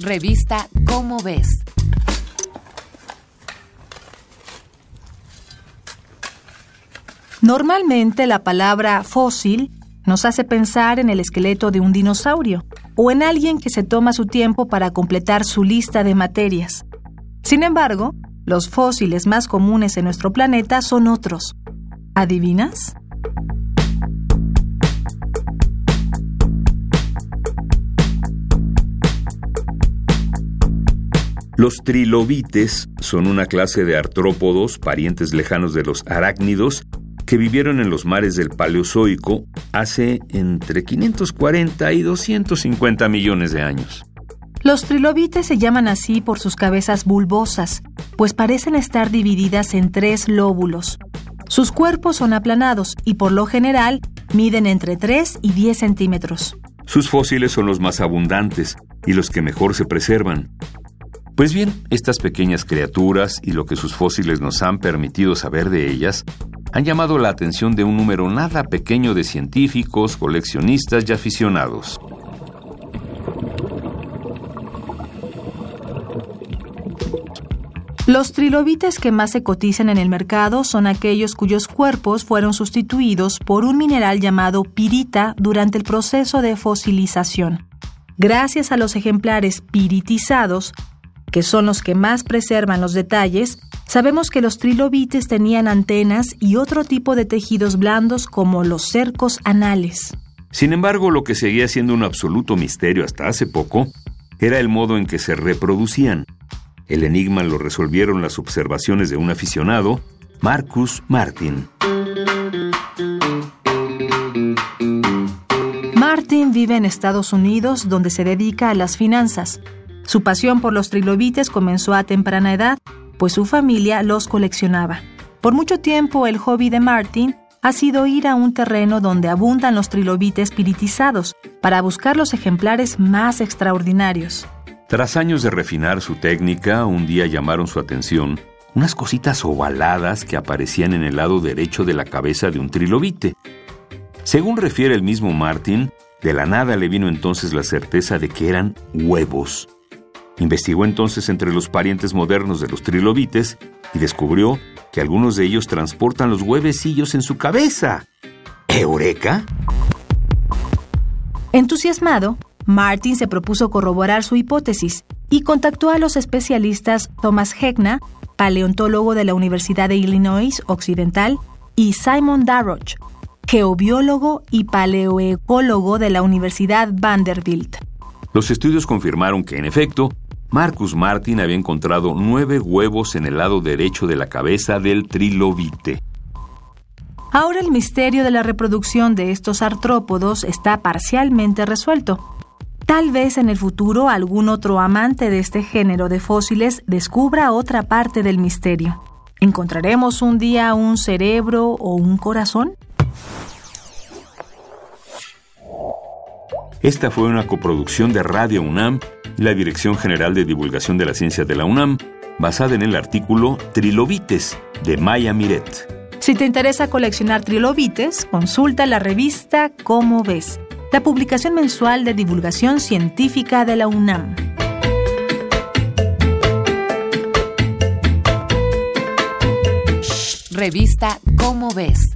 Revista Cómo ves. Normalmente la palabra fósil nos hace pensar en el esqueleto de un dinosaurio o en alguien que se toma su tiempo para completar su lista de materias. Sin embargo, los fósiles más comunes en nuestro planeta son otros. ¿Adivinas? Los trilobites son una clase de artrópodos, parientes lejanos de los arácnidos, que vivieron en los mares del Paleozoico hace entre 540 y 250 millones de años. Los trilobites se llaman así por sus cabezas bulbosas, pues parecen estar divididas en tres lóbulos. Sus cuerpos son aplanados y por lo general miden entre 3 y 10 centímetros. Sus fósiles son los más abundantes y los que mejor se preservan. Pues bien, estas pequeñas criaturas y lo que sus fósiles nos han permitido saber de ellas han llamado la atención de un número nada pequeño de científicos, coleccionistas y aficionados. Los trilobites que más se cotizan en el mercado son aquellos cuyos cuerpos fueron sustituidos por un mineral llamado pirita durante el proceso de fosilización. Gracias a los ejemplares piritizados, que son los que más preservan los detalles, sabemos que los trilobites tenían antenas y otro tipo de tejidos blandos como los cercos anales. Sin embargo, lo que seguía siendo un absoluto misterio hasta hace poco era el modo en que se reproducían. El enigma lo resolvieron las observaciones de un aficionado, Marcus Martin. Martin vive en Estados Unidos donde se dedica a las finanzas. Su pasión por los trilobites comenzó a temprana edad, pues su familia los coleccionaba. Por mucho tiempo el hobby de Martin ha sido ir a un terreno donde abundan los trilobites piritizados para buscar los ejemplares más extraordinarios. Tras años de refinar su técnica, un día llamaron su atención unas cositas ovaladas que aparecían en el lado derecho de la cabeza de un trilobite. Según refiere el mismo Martin, de la nada le vino entonces la certeza de que eran huevos. Investigó entonces entre los parientes modernos de los trilobites y descubrió que algunos de ellos transportan los huevecillos en su cabeza. ¿Eureka? Entusiasmado, Martin se propuso corroborar su hipótesis y contactó a los especialistas Thomas Hegna, paleontólogo de la Universidad de Illinois Occidental, y Simon Darroch, geobiólogo y paleoecólogo de la Universidad Vanderbilt. Los estudios confirmaron que, en efecto, Marcus Martin había encontrado nueve huevos en el lado derecho de la cabeza del trilobite. Ahora el misterio de la reproducción de estos artrópodos está parcialmente resuelto. Tal vez en el futuro algún otro amante de este género de fósiles descubra otra parte del misterio. ¿Encontraremos un día un cerebro o un corazón? Esta fue una coproducción de Radio UNAM la Dirección General de Divulgación de la Ciencia de la UNAM, basada en el artículo Trilobites de Maya Miret. Si te interesa coleccionar trilobites, consulta la revista Cómo ves, la publicación mensual de divulgación científica de la UNAM. Revista Cómo ves.